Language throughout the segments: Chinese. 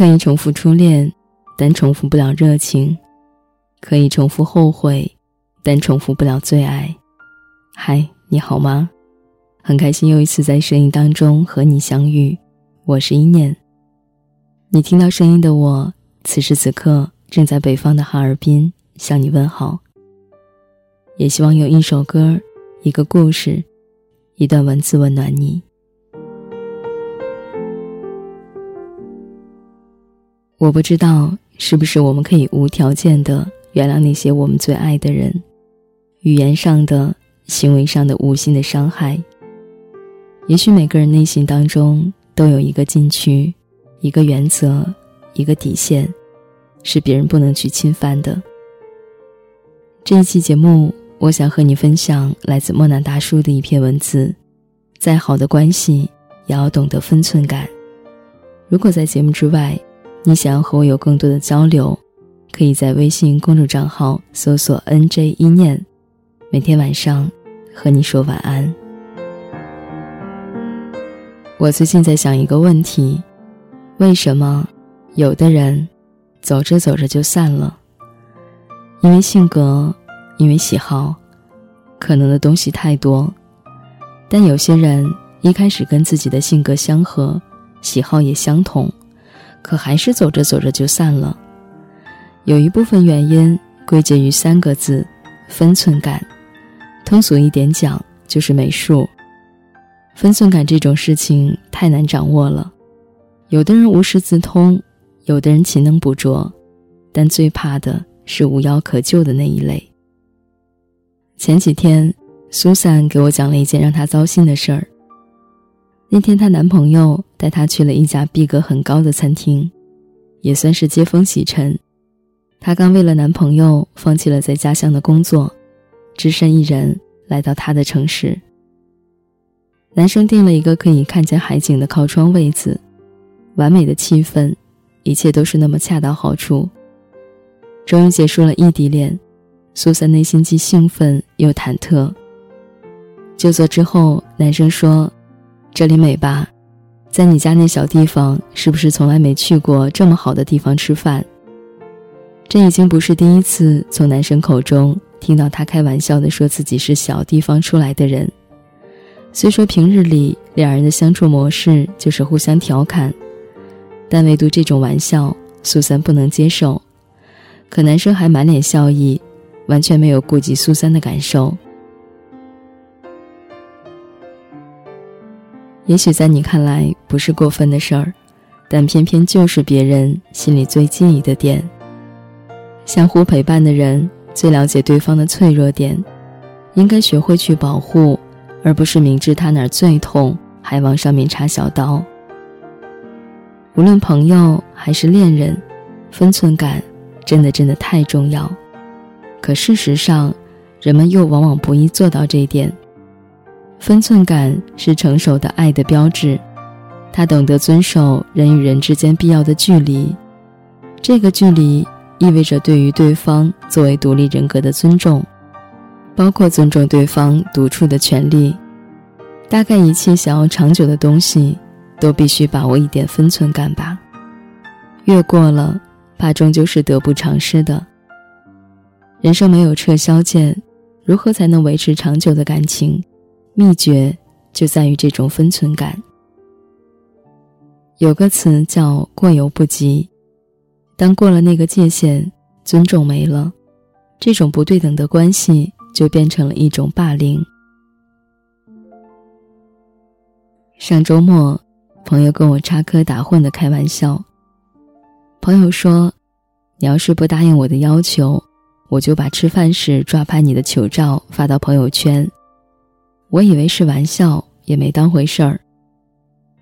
可以重复初恋，但重复不了热情；可以重复后悔，但重复不了最爱。嗨，你好吗？很开心又一次在声音当中和你相遇，我是一念。你听到声音的我，此时此刻正在北方的哈尔滨向你问好。也希望有一首歌、一个故事、一段文字温暖你。我不知道是不是我们可以无条件的原谅那些我们最爱的人，语言上的、行为上的无心的伤害。也许每个人内心当中都有一个禁区，一个原则，一个底线，是别人不能去侵犯的。这一期节目，我想和你分享来自莫南大叔的一篇文字：再好的关系，也要懂得分寸感。如果在节目之外，你想要和我有更多的交流，可以在微信公众账号搜索 “nj 一念”，每天晚上和你说晚安。我最近在想一个问题：为什么有的人走着走着就散了？因为性格，因为喜好，可能的东西太多。但有些人一开始跟自己的性格相合，喜好也相同。可还是走着走着就散了，有一部分原因归结于三个字：分寸感。通俗一点讲，就是美术。分寸感这种事情太难掌握了，有的人无师自通，有的人勤能补拙，但最怕的是无药可救的那一类。前几天，苏珊给我讲了一件让她糟心的事儿。那天，她男朋友带她去了一家逼格很高的餐厅，也算是接风洗尘。她刚为了男朋友放弃了在家乡的工作，只身一人来到他的城市。男生订了一个可以看见海景的靠窗位子，完美的气氛，一切都是那么恰到好处。终于结束了异地恋，苏珊内心既兴奋又忐忑。就座之后，男生说。这里美吧，在你家那小地方，是不是从来没去过这么好的地方吃饭？这已经不是第一次从男生口中听到他开玩笑的说自己是小地方出来的人。虽说平日里两人的相处模式就是互相调侃，但唯独这种玩笑，苏三不能接受。可男生还满脸笑意，完全没有顾及苏三的感受。也许在你看来不是过分的事儿，但偏偏就是别人心里最介意的点。相互陪伴的人最了解对方的脆弱点，应该学会去保护，而不是明知他哪儿最痛还往上面插小刀。无论朋友还是恋人，分寸感真的真的太重要。可事实上，人们又往往不易做到这一点。分寸感是成熟的爱的标志，他懂得遵守人与人之间必要的距离，这个距离意味着对于对方作为独立人格的尊重，包括尊重对方独处的权利。大概一切想要长久的东西，都必须把握一点分寸感吧，越过了，怕终究是得不偿失的。人生没有撤销键，如何才能维持长久的感情？秘诀就在于这种分寸感。有个词叫“过犹不及”，当过了那个界限，尊重没了，这种不对等的关系就变成了一种霸凌。上周末，朋友跟我插科打诨的开玩笑。朋友说：“你要是不答应我的要求，我就把吃饭时抓拍你的糗照发到朋友圈。”我以为是玩笑，也没当回事儿。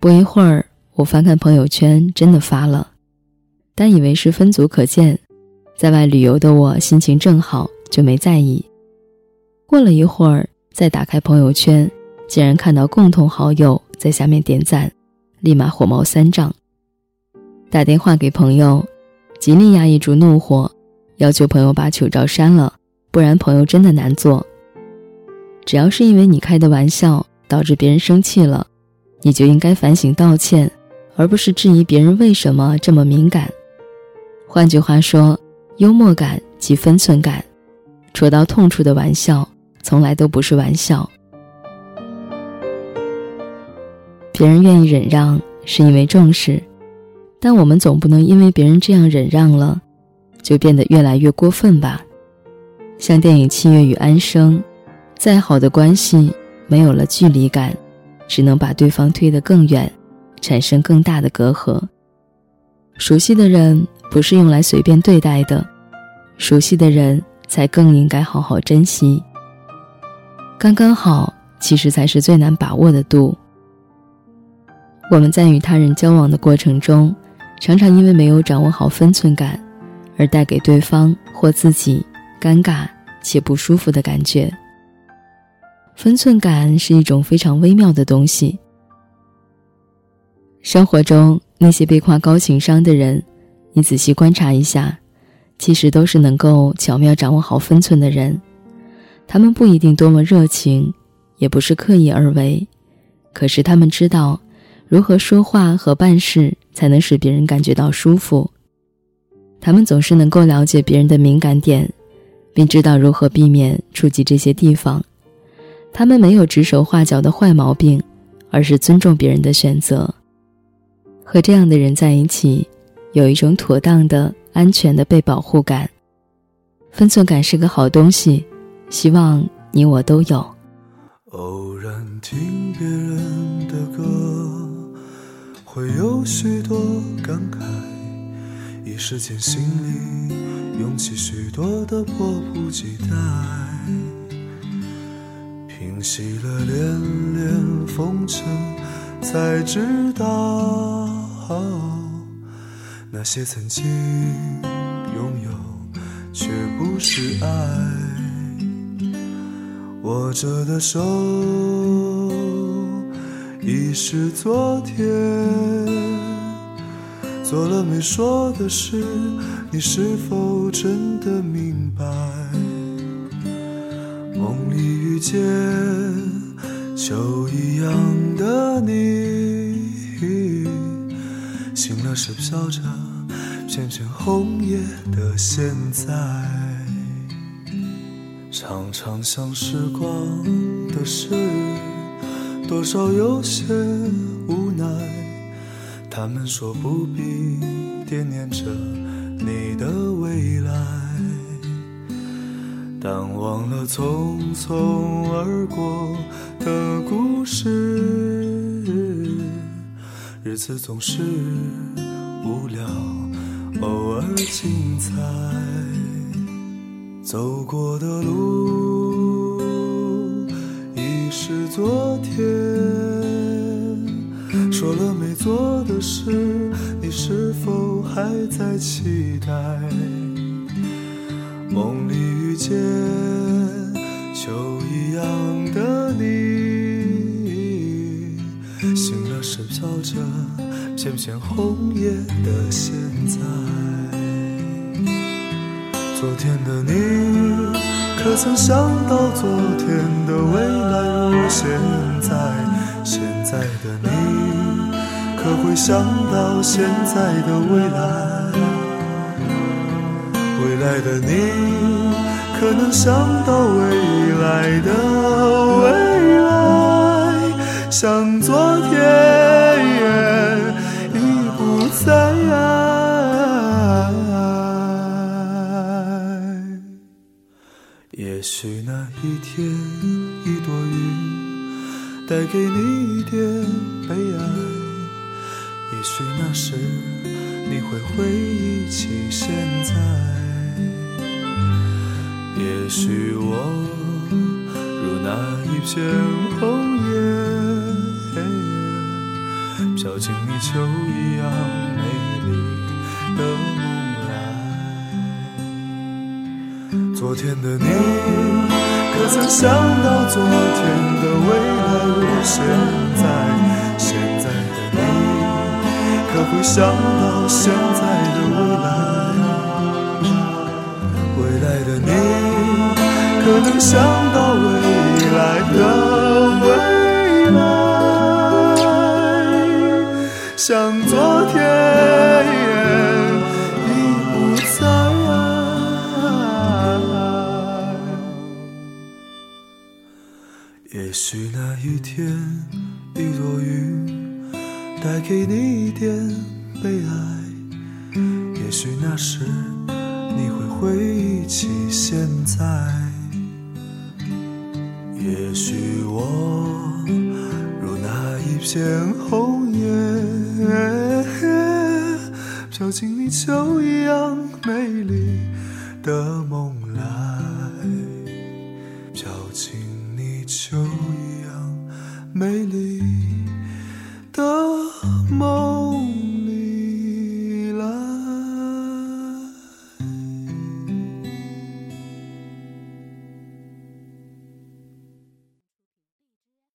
不一会儿，我翻看朋友圈，真的发了，但以为是分组可见，在外旅游的我心情正好，就没在意。过了一会儿，再打开朋友圈，竟然看到共同好友在下面点赞，立马火冒三丈，打电话给朋友，极力压抑住怒火，要求朋友把糗照删了，不然朋友真的难做。只要是因为你开的玩笑导致别人生气了，你就应该反省道歉，而不是质疑别人为什么这么敏感。换句话说，幽默感及分寸感，戳到痛处的玩笑，从来都不是玩笑。别人愿意忍让，是因为重视，但我们总不能因为别人这样忍让了，就变得越来越过分吧？像电影《七月与安生》，再好的关系，没有了距离感，只能把对方推得更远，产生更大的隔阂。熟悉的人。不是用来随便对待的，熟悉的人才更应该好好珍惜。刚刚好，其实才是最难把握的度。我们在与他人交往的过程中，常常因为没有掌握好分寸感，而带给对方或自己尴尬且不舒服的感觉。分寸感是一种非常微妙的东西。生活中那些被夸高情商的人。你仔细观察一下，其实都是能够巧妙掌握好分寸的人。他们不一定多么热情，也不是刻意而为，可是他们知道如何说话和办事才能使别人感觉到舒服。他们总是能够了解别人的敏感点，并知道如何避免触及这些地方。他们没有指手画脚的坏毛病，而是尊重别人的选择。和这样的人在一起。有一种妥当的、安全的被保护感，分寸感是个好东西，希望你我都有。偶然听别人的歌，会有许多感慨，一时间心里涌起许多的迫不及待，洗了连连风尘，才知道。那些曾经拥有，却不是爱。握着的手，已是昨天。做了没说的事，你是否真的明白？梦里遇见秋一样的你，醒了时飘着。片片红叶的现在，常常想时光的事，多少有些无奈。他们说不必惦念着你的未来，但忘了匆匆而过的故事，日子总是无聊。偶尔精彩，走过的路已是昨天。说了没做的事，你是否还在期待？梦里遇见秋一样的你，醒了时飘着。片片红叶的现在，昨天的你，可曾想到昨天的未来如现在？现在的你，可会想到现在的未来？未来的你，可能想到未来的未来？像昨天已不。在爱，也许那一天一朵云带给你一点悲哀，也许那时你会回忆起现在，也许我如那一片红叶，飘进你秋一样美丽。的梦来，昨天的你，可曾想到昨天的未来如现在？现在的你，可会想到现在的未来？未来的你，可能想到未来的未来？像昨天已不在。也许那一天，一朵云带给你一点悲哀。也许那时，你会回忆起现在。也许我如那一片红叶，飘进你秋一样美丽的梦来，飘进你。秋一样美丽。